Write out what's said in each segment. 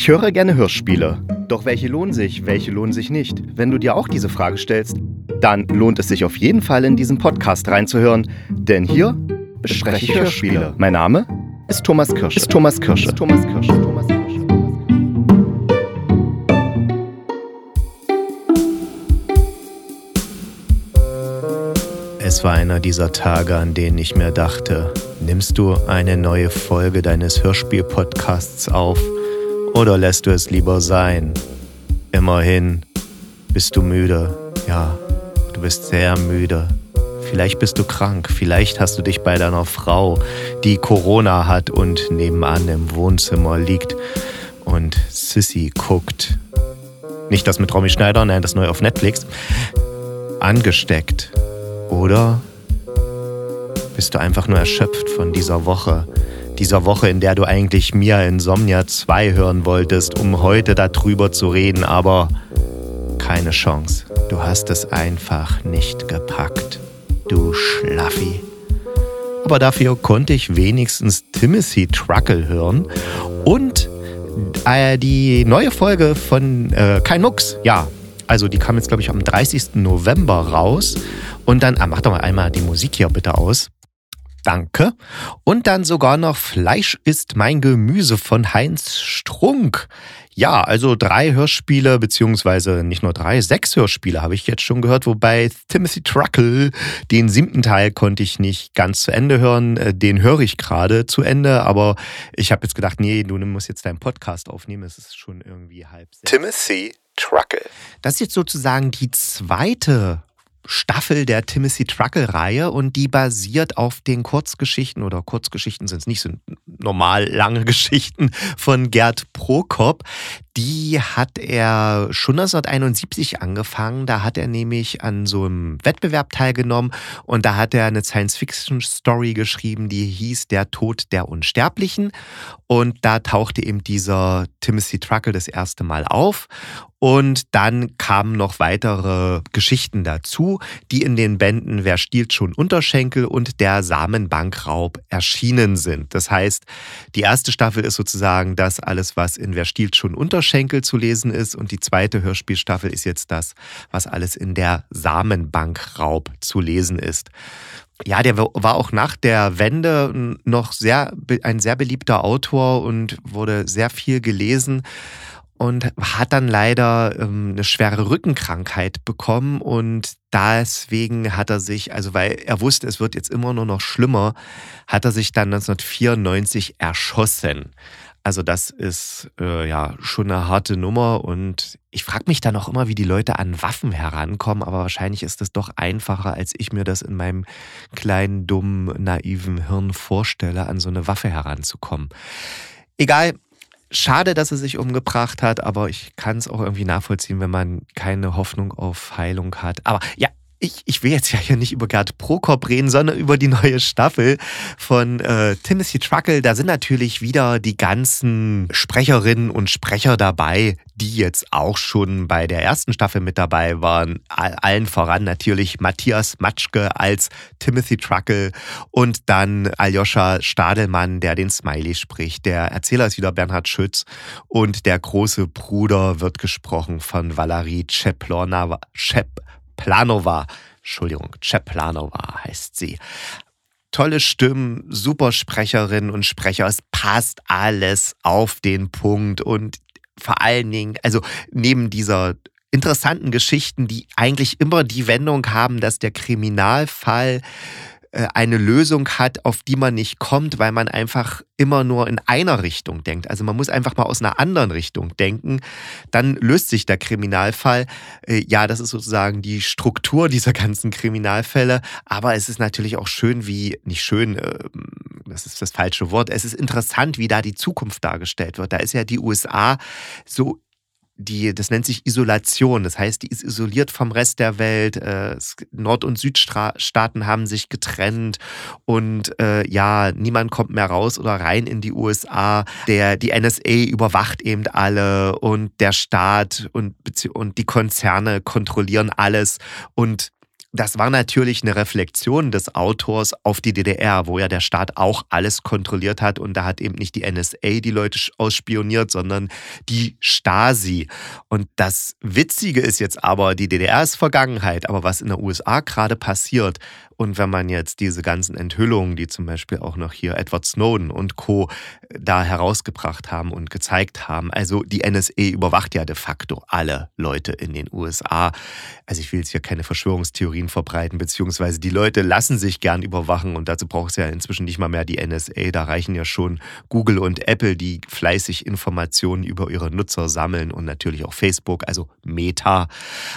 Ich höre gerne Hörspiele. Doch welche lohnen sich, welche lohnen sich nicht? Wenn du dir auch diese Frage stellst, dann lohnt es sich auf jeden Fall in diesen Podcast reinzuhören, denn hier bespreche ich Hörspiele. Mein Name ist Thomas Kirsch. Ist Thomas Kirsch. Ist Thomas Kirsch. Thomas Kirsch. Es war einer dieser Tage, an denen ich mir dachte, nimmst du eine neue Folge deines Hörspiel-Podcasts auf oder lässt du es lieber sein? Immerhin bist du müde. Ja, du bist sehr müde. Vielleicht bist du krank, vielleicht hast du dich bei deiner Frau, die Corona hat und nebenan im Wohnzimmer liegt und Sissy guckt. Nicht das mit Romy Schneider, nein, das neu auf Netflix. Angesteckt. Oder bist du einfach nur erschöpft von dieser Woche? Dieser Woche, in der du eigentlich Mia Insomnia 2 hören wolltest, um heute darüber zu reden, aber keine Chance. Du hast es einfach nicht gepackt. Du Schlaffi. Aber dafür konnte ich wenigstens Timothy Truckle hören und äh, die neue Folge von äh, Kein Mucks, ja, also die kam jetzt, glaube ich, am 30. November raus. Und dann, ah, mach doch mal einmal die Musik hier bitte aus. Danke. Und dann sogar noch Fleisch ist mein Gemüse von Heinz Strunk. Ja, also drei Hörspiele, beziehungsweise nicht nur drei, sechs Hörspiele habe ich jetzt schon gehört, wobei Timothy Truckle, den siebten Teil konnte ich nicht ganz zu Ende hören, äh, den höre ich gerade zu Ende, aber ich habe jetzt gedacht, nee, du musst jetzt deinen Podcast aufnehmen, es ist schon irgendwie halb sechs. Timothy Truckle. Das ist jetzt sozusagen die zweite Staffel der Timothy Truckle-Reihe und die basiert auf den Kurzgeschichten oder Kurzgeschichten sind es nicht, sind normal lange Geschichten von Gerd Prokop. Die hat er schon 1971 angefangen. Da hat er nämlich an so einem Wettbewerb teilgenommen und da hat er eine Science-Fiction-Story geschrieben, die hieß Der Tod der Unsterblichen. Und da tauchte eben dieser Timothy Truckle das erste Mal auf. Und dann kamen noch weitere Geschichten dazu, die in den Bänden Wer stiehlt schon Unterschenkel und der Samenbankraub erschienen sind. Das heißt, die erste Staffel ist sozusagen das alles, was in Wer stiehlt schon Unterschenkel zu lesen ist. Und die zweite Hörspielstaffel ist jetzt das, was alles in der Samenbankraub zu lesen ist. Ja, der war auch nach der Wende noch sehr, ein sehr beliebter Autor und wurde sehr viel gelesen und hat dann leider ähm, eine schwere Rückenkrankheit bekommen und deswegen hat er sich, also weil er wusste, es wird jetzt immer nur noch schlimmer, hat er sich dann 1994 erschossen. Also das ist äh, ja schon eine harte Nummer und ich frage mich dann auch immer, wie die Leute an Waffen herankommen, aber wahrscheinlich ist es doch einfacher, als ich mir das in meinem kleinen, dummen, naiven Hirn vorstelle, an so eine Waffe heranzukommen. Egal, Schade, dass er sich umgebracht hat, aber ich kann es auch irgendwie nachvollziehen, wenn man keine Hoffnung auf Heilung hat. Aber ja, ich, ich will jetzt ja hier nicht über Gerd Prokop reden, sondern über die neue Staffel von äh, Timothy Truckle. Da sind natürlich wieder die ganzen Sprecherinnen und Sprecher dabei, die jetzt auch schon bei der ersten Staffel mit dabei waren. Allen voran natürlich Matthias Matschke als Timothy Truckle und dann Aljoscha Stadelmann, der den Smiley spricht. Der Erzähler ist wieder Bernhard Schütz und der große Bruder wird gesprochen von Valerie Cheplonava. Chep Planova. Entschuldigung, Cheplanova heißt sie. Tolle Stimmen, super Sprecherinnen und Sprecher. Es passt alles auf den Punkt und vor allen Dingen, also neben dieser interessanten Geschichten, die eigentlich immer die Wendung haben, dass der Kriminalfall eine Lösung hat, auf die man nicht kommt, weil man einfach immer nur in einer Richtung denkt. Also man muss einfach mal aus einer anderen Richtung denken. Dann löst sich der Kriminalfall. Äh, ja, das ist sozusagen die Struktur dieser ganzen Kriminalfälle. Aber es ist natürlich auch schön, wie, nicht schön, ähm, das ist das falsche Wort, es ist interessant, wie da die Zukunft dargestellt wird. Da ist ja die USA so die, das nennt sich Isolation. Das heißt, die ist isoliert vom Rest der Welt. Äh, Nord- und Südstaaten haben sich getrennt und äh, ja, niemand kommt mehr raus oder rein in die USA. Der, die NSA überwacht eben alle und der Staat und, und die Konzerne kontrollieren alles und das war natürlich eine Reflexion des Autors auf die DDR, wo ja der Staat auch alles kontrolliert hat und da hat eben nicht die NSA die Leute ausspioniert, sondern die Stasi. Und das Witzige ist jetzt aber, die DDR ist Vergangenheit, aber was in der USA gerade passiert, und wenn man jetzt diese ganzen Enthüllungen, die zum Beispiel auch noch hier Edward Snowden und Co. da herausgebracht haben und gezeigt haben, also die NSA überwacht ja de facto alle Leute in den USA. Also ich will jetzt hier keine Verschwörungstheorien verbreiten, beziehungsweise die Leute lassen sich gern überwachen und dazu braucht es ja inzwischen nicht mal mehr die NSA. Da reichen ja schon Google und Apple, die fleißig Informationen über ihre Nutzer sammeln und natürlich auch Facebook, also Meta.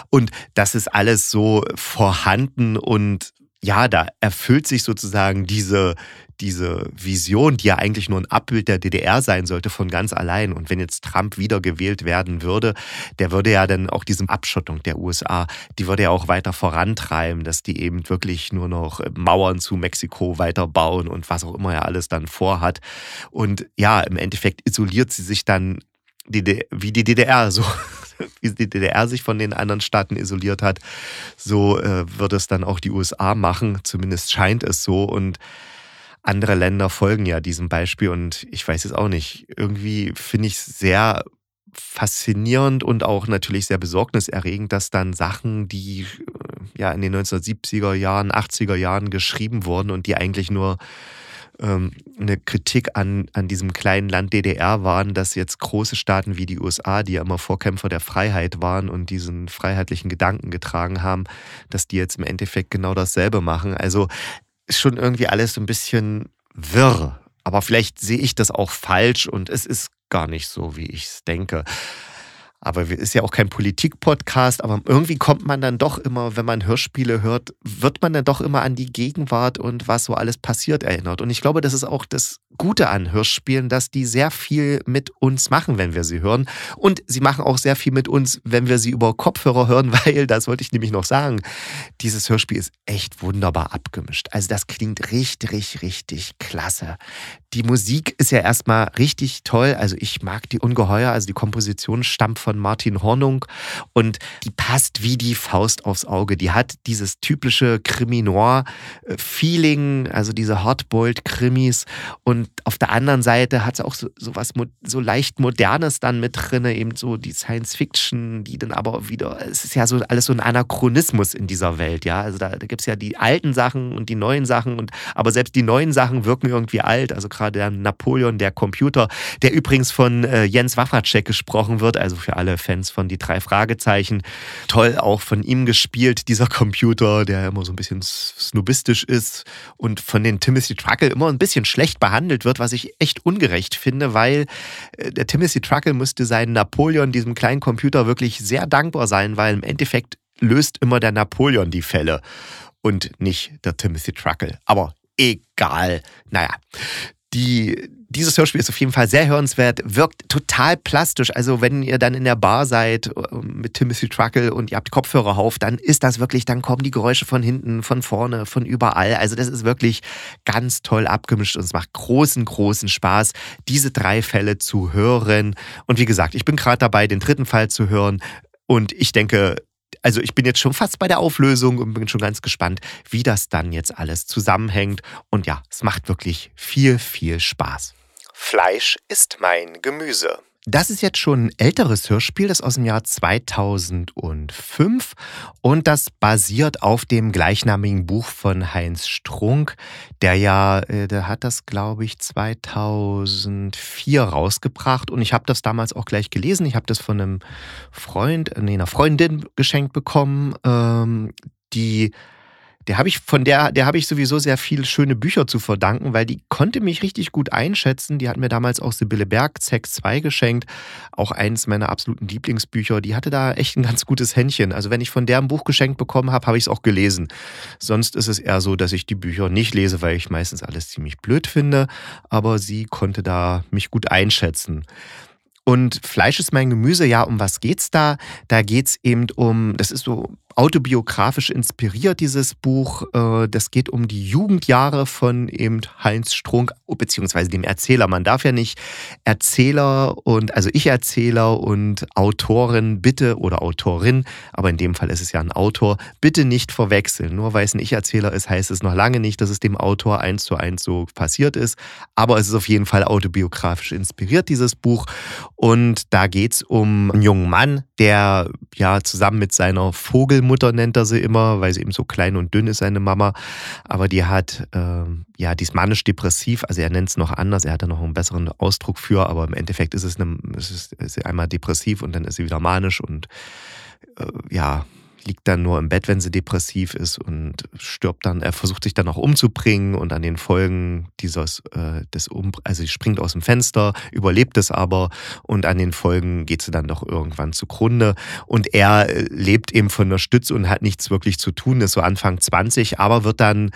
Und das ist alles so vorhanden und ja, da erfüllt sich sozusagen diese, diese Vision, die ja eigentlich nur ein Abbild der DDR sein sollte, von ganz allein. Und wenn jetzt Trump wiedergewählt werden würde, der würde ja dann auch diese Abschottung der USA, die würde ja auch weiter vorantreiben, dass die eben wirklich nur noch Mauern zu Mexiko weiterbauen und was auch immer er alles dann vorhat. Und ja, im Endeffekt isoliert sie sich dann wie die DDR so wie die DDR sich von den anderen Staaten isoliert hat, so äh, wird es dann auch die USA machen. Zumindest scheint es so. Und andere Länder folgen ja diesem Beispiel. Und ich weiß es auch nicht. Irgendwie finde ich es sehr faszinierend und auch natürlich sehr besorgniserregend, dass dann Sachen, die äh, ja in den 1970er Jahren, 80er Jahren geschrieben wurden und die eigentlich nur ähm, eine Kritik an, an diesem kleinen Land DDR waren, dass jetzt große Staaten wie die USA, die ja immer Vorkämpfer der Freiheit waren und diesen freiheitlichen Gedanken getragen haben, dass die jetzt im Endeffekt genau dasselbe machen. Also ist schon irgendwie alles so ein bisschen wirr. Aber vielleicht sehe ich das auch falsch und es ist gar nicht so, wie ich es denke. Aber ist ja auch kein Politik-Podcast, aber irgendwie kommt man dann doch immer, wenn man Hörspiele hört, wird man dann doch immer an die Gegenwart und was so alles passiert erinnert. Und ich glaube, das ist auch das Gute an Hörspielen, dass die sehr viel mit uns machen, wenn wir sie hören. Und sie machen auch sehr viel mit uns, wenn wir sie über Kopfhörer hören, weil, das wollte ich nämlich noch sagen, dieses Hörspiel ist echt wunderbar abgemischt. Also das klingt richtig, richtig klasse. Die Musik ist ja erstmal richtig toll. Also ich mag die ungeheuer. Also die Komposition stammt von Martin Hornung und die passt wie die Faust aufs Auge. Die hat dieses typische Krimi-Noir-Feeling, also diese Hardboiled-Krimis und auf der anderen Seite hat es auch so, so was so leicht Modernes dann mit drin, eben so die Science Fiction, die dann aber wieder, es ist ja so alles so ein Anachronismus in dieser Welt, ja. Also da, da gibt es ja die alten Sachen und die neuen Sachen und aber selbst die neuen Sachen wirken irgendwie alt. Also gerade der Napoleon, der Computer, der übrigens von äh, Jens Wawracek gesprochen wird, also für alle Fans von die drei Fragezeichen. Toll auch von ihm gespielt, dieser Computer, der immer so ein bisschen snobistisch ist und von den Timothy Truckle immer ein bisschen schlecht behandelt behandelt wird, was ich echt ungerecht finde, weil äh, der Timothy Truckle müsste seinen Napoleon, diesem kleinen Computer, wirklich sehr dankbar sein, weil im Endeffekt löst immer der Napoleon die Fälle und nicht der Timothy Truckle. Aber egal. Naja, die, dieses Hörspiel ist auf jeden Fall sehr hörenswert, wirkt total plastisch. Also wenn ihr dann in der Bar seid ähm, mit Timothy Truckle und ihr habt Kopfhörer auf, dann ist das wirklich, dann kommen die Geräusche von hinten, von vorne, von überall. Also das ist wirklich ganz toll abgemischt und es macht großen, großen Spaß, diese drei Fälle zu hören. Und wie gesagt, ich bin gerade dabei, den dritten Fall zu hören. Und ich denke, also ich bin jetzt schon fast bei der Auflösung und bin schon ganz gespannt, wie das dann jetzt alles zusammenhängt. Und ja, es macht wirklich viel, viel Spaß. Fleisch ist mein Gemüse. Das ist jetzt schon ein älteres Hörspiel, das aus dem Jahr 2005 und das basiert auf dem gleichnamigen Buch von Heinz Strunk, der ja, äh, der hat das glaube ich 2004 rausgebracht und ich habe das damals auch gleich gelesen. Ich habe das von einem Freund, nee, einer Freundin geschenkt bekommen, ähm, die der habe ich von der, der habe ich sowieso sehr viele schöne Bücher zu verdanken, weil die konnte mich richtig gut einschätzen. Die hat mir damals auch Sibylle Berg Sex 2 geschenkt, auch eines meiner absoluten Lieblingsbücher. Die hatte da echt ein ganz gutes Händchen. Also wenn ich von der ein Buch geschenkt bekommen habe, habe ich es auch gelesen. Sonst ist es eher so, dass ich die Bücher nicht lese, weil ich meistens alles ziemlich blöd finde. Aber sie konnte da mich gut einschätzen. Und Fleisch ist mein Gemüse, ja, um was geht's da? Da geht's eben um, das ist so autobiografisch inspiriert, dieses Buch. Äh, das geht um die Jugendjahre von eben Heinz Strunk, beziehungsweise dem Erzähler. Man darf ja nicht Erzähler und, also Ich-Erzähler und Autorin bitte oder Autorin, aber in dem Fall ist es ja ein Autor, bitte nicht verwechseln. Nur weil es ein Ich-Erzähler ist, heißt es noch lange nicht, dass es dem Autor eins zu eins so passiert ist. Aber es ist auf jeden Fall autobiografisch inspiriert, dieses Buch. Und da geht es um einen jungen Mann, der ja zusammen mit seiner Vogelmutter nennt er sie immer, weil sie eben so klein und dünn ist, seine Mama. Aber die hat, äh, ja, die ist manisch-depressiv, also er nennt es noch anders, er hat da noch einen besseren Ausdruck für, aber im Endeffekt ist es, eine, es ist, ist sie einmal depressiv und dann ist sie wieder manisch und äh, ja, liegt dann nur im Bett, wenn sie depressiv ist und stirbt dann. Er versucht sich dann auch umzubringen und an den Folgen dieses, äh, des um also sie springt aus dem Fenster, überlebt es aber und an den Folgen geht sie dann doch irgendwann zugrunde. Und er äh, lebt eben von der Stütze und hat nichts wirklich zu tun, ist so Anfang 20, aber wird dann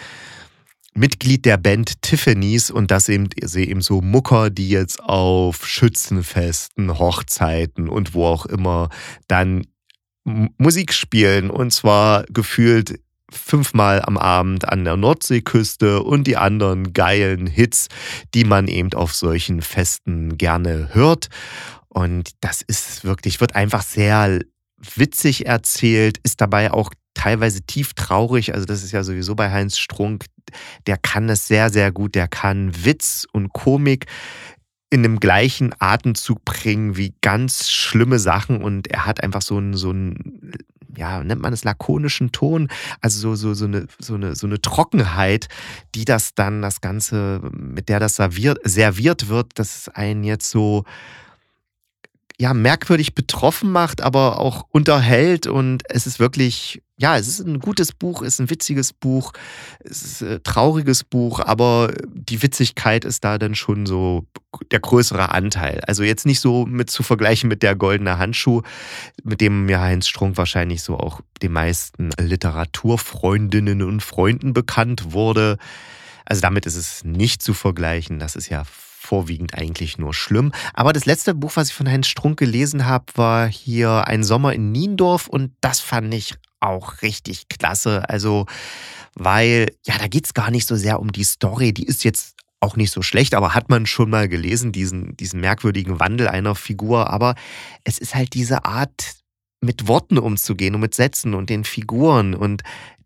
Mitglied der Band Tiffany's und das eben, sie eben so Mucker, die jetzt auf Schützenfesten, Hochzeiten und wo auch immer dann Musik spielen und zwar gefühlt fünfmal am Abend an der Nordseeküste und die anderen geilen Hits, die man eben auf solchen Festen gerne hört. Und das ist wirklich, wird einfach sehr witzig erzählt, ist dabei auch teilweise tief traurig. Also das ist ja sowieso bei Heinz Strunk, der kann es sehr, sehr gut. Der kann Witz und Komik in dem gleichen Atemzug bringen wie ganz schlimme Sachen und er hat einfach so einen, so einen ja, nennt man es lakonischen Ton, also so, so, so, eine, so, eine, so eine Trockenheit, die das dann, das Ganze, mit der das serviert, serviert wird, das einen jetzt so, ja, merkwürdig betroffen macht, aber auch unterhält und es ist wirklich ja, es ist ein gutes Buch, es ist ein witziges Buch, es ist ein trauriges Buch, aber die Witzigkeit ist da dann schon so der größere Anteil. Also jetzt nicht so mit zu vergleichen mit der goldene Handschuh, mit dem ja Heinz Strunk wahrscheinlich so auch den meisten Literaturfreundinnen und Freunden bekannt wurde. Also damit ist es nicht zu vergleichen. Das ist ja vorwiegend eigentlich nur schlimm. Aber das letzte Buch, was ich von Heinz Strunk gelesen habe, war hier Ein Sommer in Niendorf und das fand ich auch richtig klasse. Also, weil, ja, da geht es gar nicht so sehr um die Story. Die ist jetzt auch nicht so schlecht, aber hat man schon mal gelesen, diesen, diesen merkwürdigen Wandel einer Figur. Aber es ist halt diese Art, mit Worten umzugehen und mit Sätzen und den Figuren. Und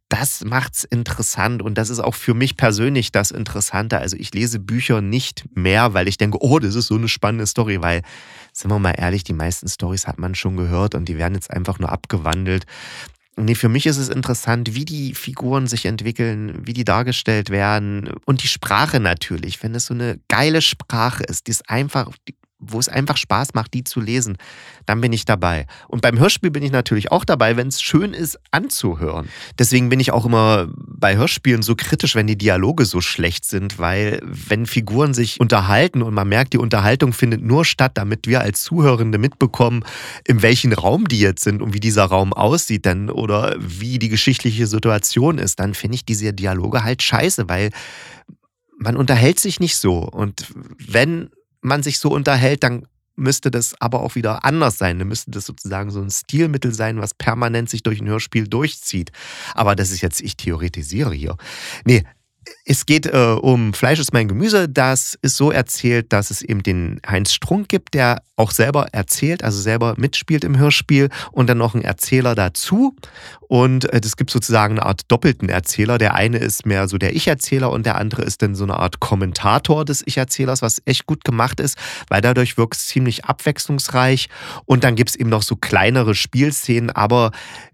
das macht's interessant und das ist auch für mich persönlich das Interessante. Also ich lese Bücher nicht mehr, weil ich denke, oh, das ist so eine spannende Story, weil, sind wir mal ehrlich, die meisten Stories hat man schon gehört und die werden jetzt einfach nur abgewandelt. Nee, für mich ist es interessant, wie die Figuren sich entwickeln, wie die dargestellt werden und die Sprache natürlich. Wenn es so eine geile Sprache ist, die ist einfach, die wo es einfach Spaß macht, die zu lesen, dann bin ich dabei. Und beim Hörspiel bin ich natürlich auch dabei, wenn es schön ist anzuhören. Deswegen bin ich auch immer bei Hörspielen so kritisch, wenn die Dialoge so schlecht sind, weil wenn Figuren sich unterhalten und man merkt, die Unterhaltung findet nur statt, damit wir als Zuhörende mitbekommen, in welchem Raum die jetzt sind und wie dieser Raum aussieht dann oder wie die geschichtliche Situation ist, dann finde ich diese Dialoge halt scheiße, weil man unterhält sich nicht so. Und wenn man sich so unterhält, dann müsste das aber auch wieder anders sein. Dann müsste das sozusagen so ein Stilmittel sein, was permanent sich durch ein Hörspiel durchzieht. Aber das ist jetzt, ich theoretisiere hier. Nee, es geht äh, um Fleisch ist mein Gemüse. Das ist so erzählt, dass es eben den Heinz Strunk gibt, der auch selber erzählt, also selber mitspielt im Hörspiel und dann noch ein Erzähler dazu. Und es äh, gibt sozusagen eine Art doppelten Erzähler. Der eine ist mehr so der Ich-Erzähler und der andere ist dann so eine Art Kommentator des Ich-Erzählers, was echt gut gemacht ist, weil dadurch wirkt es ziemlich abwechslungsreich. Und dann gibt es eben noch so kleinere Spielszenen, aber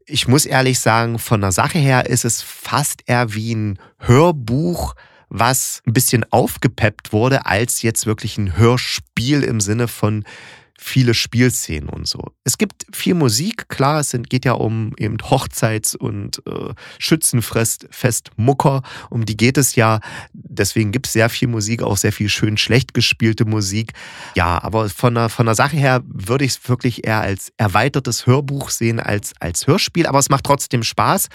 ich muss ehrlich sagen, von der Sache her ist es fast eher wie ein Hörbuch, was ein bisschen aufgepeppt wurde, als jetzt wirklich ein Hörspiel im Sinne von viele Spielszenen und so. Es gibt viel Musik, klar, es geht ja um eben Hochzeits- und äh, Schützenfest Mucker, um die geht es ja. Deswegen gibt es sehr viel Musik, auch sehr viel schön schlecht gespielte Musik. Ja, aber von der, von der Sache her würde ich es wirklich eher als erweitertes Hörbuch sehen als als Hörspiel, aber es macht trotzdem Spaß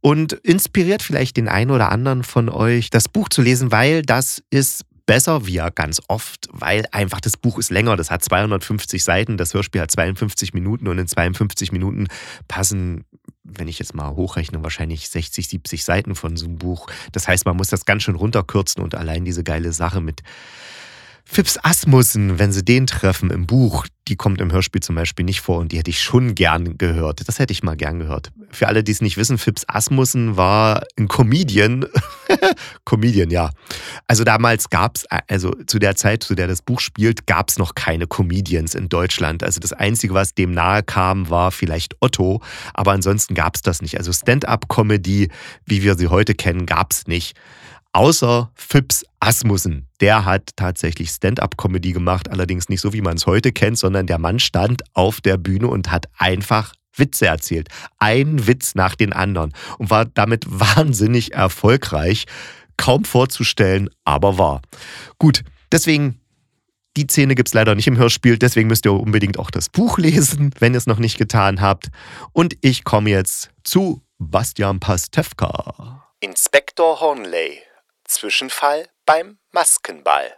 und inspiriert vielleicht den einen oder anderen von euch, das Buch zu lesen, weil das ist besser, wie ja ganz oft, weil einfach das Buch ist länger. Das hat 250 Seiten, das Hörspiel hat 52 Minuten und in 52 Minuten passen wenn ich jetzt mal hochrechne, wahrscheinlich 60, 70 Seiten von so einem Buch. Das heißt, man muss das ganz schön runterkürzen und allein diese geile Sache mit Phipps Asmussen, wenn sie den treffen im Buch, die kommt im Hörspiel zum Beispiel nicht vor und die hätte ich schon gern gehört. Das hätte ich mal gern gehört. Für alle, die es nicht wissen, Phipps Asmussen war ein Comedian. Comedian, ja. Also damals gab es, also zu der Zeit, zu der das Buch spielt, gab es noch keine Comedians in Deutschland. Also das Einzige, was dem nahe kam, war vielleicht Otto, aber ansonsten gab es das nicht. Also Stand-up-Comedy, wie wir sie heute kennen, gab es nicht. Außer Phipps Asmussen. Der hat tatsächlich Stand-up-Comedy gemacht, allerdings nicht so, wie man es heute kennt, sondern der Mann stand auf der Bühne und hat einfach Witze erzählt. Ein Witz nach den anderen und war damit wahnsinnig erfolgreich. Kaum vorzustellen, aber wahr. Gut, deswegen die Szene gibt es leider nicht im Hörspiel, deswegen müsst ihr unbedingt auch das Buch lesen, wenn ihr es noch nicht getan habt. Und ich komme jetzt zu Bastian Pastewka. Inspektor Hornley Zwischenfall beim Maskenball.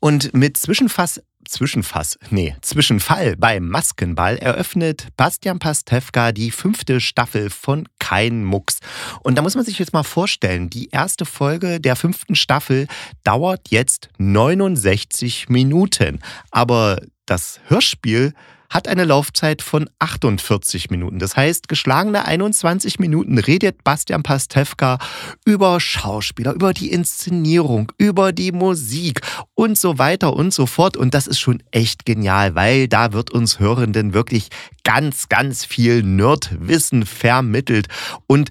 Und mit Zwischenfass Zwischenfass, nee, Zwischenfall beim Maskenball eröffnet Bastian Pastewka die fünfte Staffel von Kein Mucks. Und da muss man sich jetzt mal vorstellen, die erste Folge der fünften Staffel dauert jetzt 69 Minuten. Aber das Hörspiel hat eine Laufzeit von 48 Minuten. Das heißt, geschlagene 21 Minuten redet Bastian Pastewka über Schauspieler, über die Inszenierung, über die Musik und so weiter und so fort. Und das ist schon echt genial, weil da wird uns Hörenden wirklich ganz, ganz viel Nerdwissen vermittelt. Und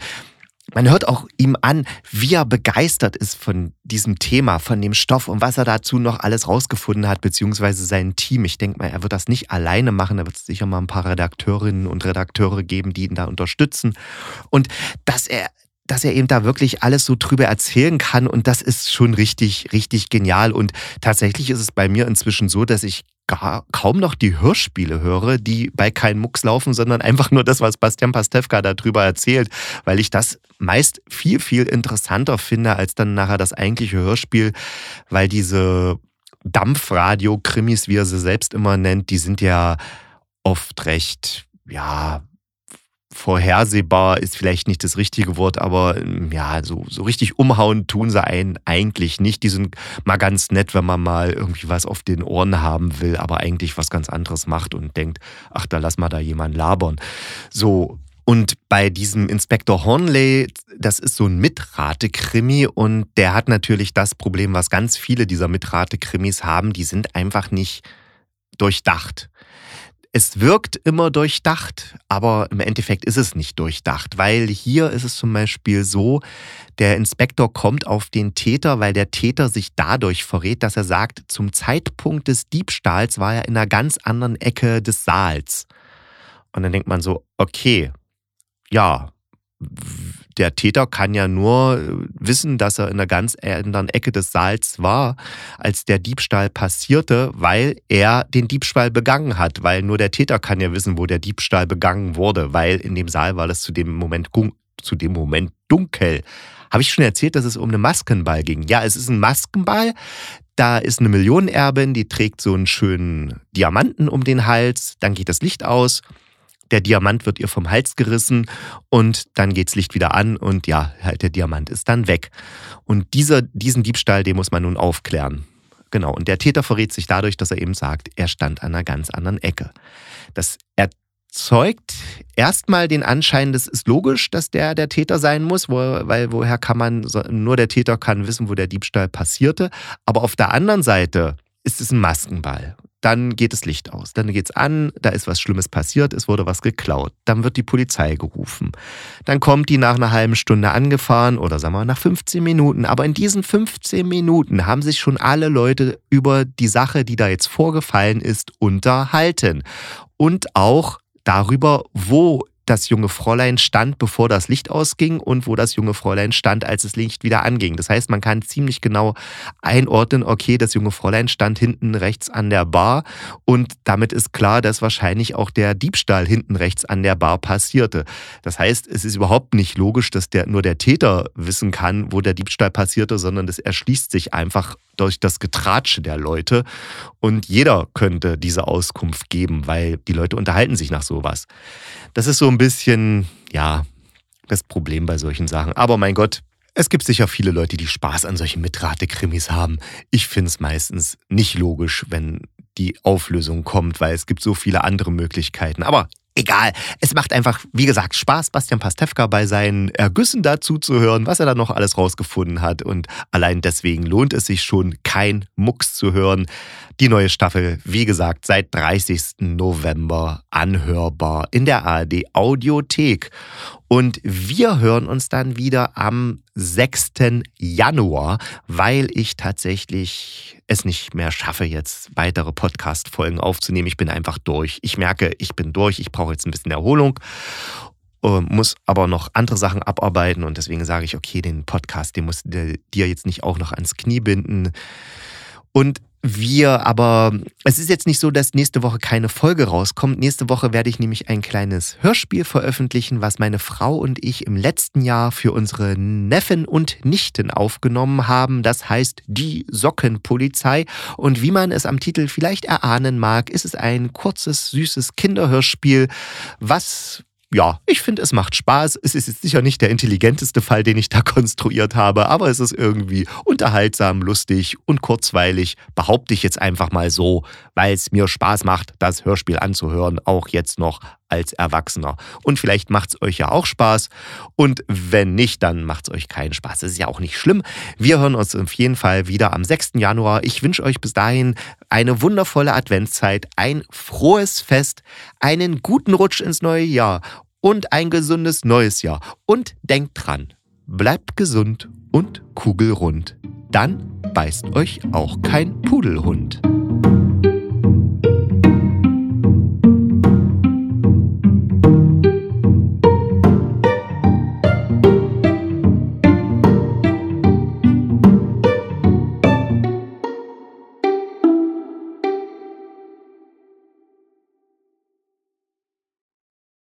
man hört auch ihm an, wie er begeistert ist von diesem Thema, von dem Stoff und was er dazu noch alles rausgefunden hat, beziehungsweise sein Team. Ich denke mal, er wird das nicht alleine machen. Da wird es sicher mal ein paar Redakteurinnen und Redakteure geben, die ihn da unterstützen. Und dass er dass er eben da wirklich alles so drüber erzählen kann und das ist schon richtig, richtig genial. Und tatsächlich ist es bei mir inzwischen so, dass ich gar, kaum noch die Hörspiele höre, die bei keinem Mucks laufen, sondern einfach nur das, was Bastian Pastewka darüber erzählt, weil ich das meist viel, viel interessanter finde als dann nachher das eigentliche Hörspiel, weil diese Dampfradio-Krimis, wie er sie selbst immer nennt, die sind ja oft recht, ja, vorhersehbar ist vielleicht nicht das richtige Wort, aber ähm, ja, so, so richtig umhauen tun sie einen eigentlich nicht. Die sind mal ganz nett, wenn man mal irgendwie was auf den Ohren haben will, aber eigentlich was ganz anderes macht und denkt, ach, da lass mal da jemand labern. So. Und bei diesem Inspektor Hornley, das ist so ein Mitrate-Krimi und der hat natürlich das Problem, was ganz viele dieser Mitrate-Krimis haben, die sind einfach nicht durchdacht. Es wirkt immer durchdacht, aber im Endeffekt ist es nicht durchdacht, weil hier ist es zum Beispiel so, der Inspektor kommt auf den Täter, weil der Täter sich dadurch verrät, dass er sagt, zum Zeitpunkt des Diebstahls war er in einer ganz anderen Ecke des Saals. Und dann denkt man so, okay, ja, der Täter kann ja nur äh, wissen, dass er in einer ganz anderen Ecke des Saals war, als der Diebstahl passierte, weil er den Diebstahl begangen hat. Weil nur der Täter kann ja wissen, wo der Diebstahl begangen wurde, weil in dem Saal war das zu dem Moment, zu dem Moment dunkel. Habe ich schon erzählt, dass es um einen Maskenball ging? Ja, es ist ein Maskenball. Da ist eine Millionenerbin, die trägt so einen schönen Diamanten um den Hals. Dann geht das Licht aus der Diamant wird ihr vom Hals gerissen und dann geht's Licht wieder an und ja, halt der Diamant ist dann weg. Und dieser, diesen Diebstahl, den muss man nun aufklären. Genau. Und der Täter verrät sich dadurch, dass er eben sagt, er stand an einer ganz anderen Ecke. Das erzeugt erstmal den Anschein, das ist logisch, dass der der Täter sein muss, wo, weil woher kann man, nur der Täter kann wissen, wo der Diebstahl passierte. Aber auf der anderen Seite ist es ein Maskenball. Dann geht das Licht aus. Dann geht es an, da ist was Schlimmes passiert, es wurde was geklaut. Dann wird die Polizei gerufen. Dann kommt die nach einer halben Stunde angefahren oder sagen wir nach 15 Minuten. Aber in diesen 15 Minuten haben sich schon alle Leute über die Sache, die da jetzt vorgefallen ist, unterhalten. Und auch darüber, wo das junge Fräulein stand, bevor das Licht ausging und wo das junge Fräulein stand, als das Licht wieder anging. Das heißt, man kann ziemlich genau einordnen, okay, das junge Fräulein stand hinten rechts an der Bar und damit ist klar, dass wahrscheinlich auch der Diebstahl hinten rechts an der Bar passierte. Das heißt, es ist überhaupt nicht logisch, dass der, nur der Täter wissen kann, wo der Diebstahl passierte, sondern das erschließt sich einfach durch das Getratsche der Leute und jeder könnte diese Auskunft geben, weil die Leute unterhalten sich nach sowas. Das ist so ein bisschen, ja das Problem bei solchen Sachen. Aber mein Gott, es gibt sicher viele Leute, die Spaß an solchen Mitrate-Krimis haben. Ich finde es meistens nicht logisch, wenn die Auflösung kommt, weil es gibt so viele andere Möglichkeiten. Aber egal. Es macht einfach, wie gesagt, Spaß, Bastian Pastewka bei seinen Ergüssen dazu zu hören, was er da noch alles rausgefunden hat. Und allein deswegen lohnt es sich schon, kein Mucks zu hören. Die neue Staffel, wie gesagt, seit 30. November anhörbar in der ARD Audiothek. Und wir hören uns dann wieder am 6. Januar, weil ich tatsächlich es nicht mehr schaffe, jetzt weitere Podcast-Folgen aufzunehmen. Ich bin einfach durch. Ich merke, ich bin durch. Ich brauche jetzt ein bisschen Erholung äh, muss aber noch andere Sachen abarbeiten und deswegen sage ich, okay, den Podcast, den musst du dir jetzt nicht auch noch ans Knie binden. Und wir aber, es ist jetzt nicht so, dass nächste Woche keine Folge rauskommt. Nächste Woche werde ich nämlich ein kleines Hörspiel veröffentlichen, was meine Frau und ich im letzten Jahr für unsere Neffen und Nichten aufgenommen haben. Das heißt Die Sockenpolizei. Und wie man es am Titel vielleicht erahnen mag, ist es ein kurzes, süßes Kinderhörspiel, was ja, ich finde, es macht Spaß. Es ist jetzt sicher nicht der intelligenteste Fall, den ich da konstruiert habe, aber es ist irgendwie unterhaltsam, lustig und kurzweilig, behaupte ich jetzt einfach mal so, weil es mir Spaß macht, das Hörspiel anzuhören, auch jetzt noch als Erwachsener. Und vielleicht macht es euch ja auch Spaß. Und wenn nicht, dann macht es euch keinen Spaß. Das ist ja auch nicht schlimm. Wir hören uns auf jeden Fall wieder am 6. Januar. Ich wünsche euch bis dahin eine wundervolle Adventszeit, ein frohes Fest, einen guten Rutsch ins neue Jahr und ein gesundes neues Jahr. Und denkt dran, bleibt gesund und kugelrund. Dann beißt euch auch kein Pudelhund.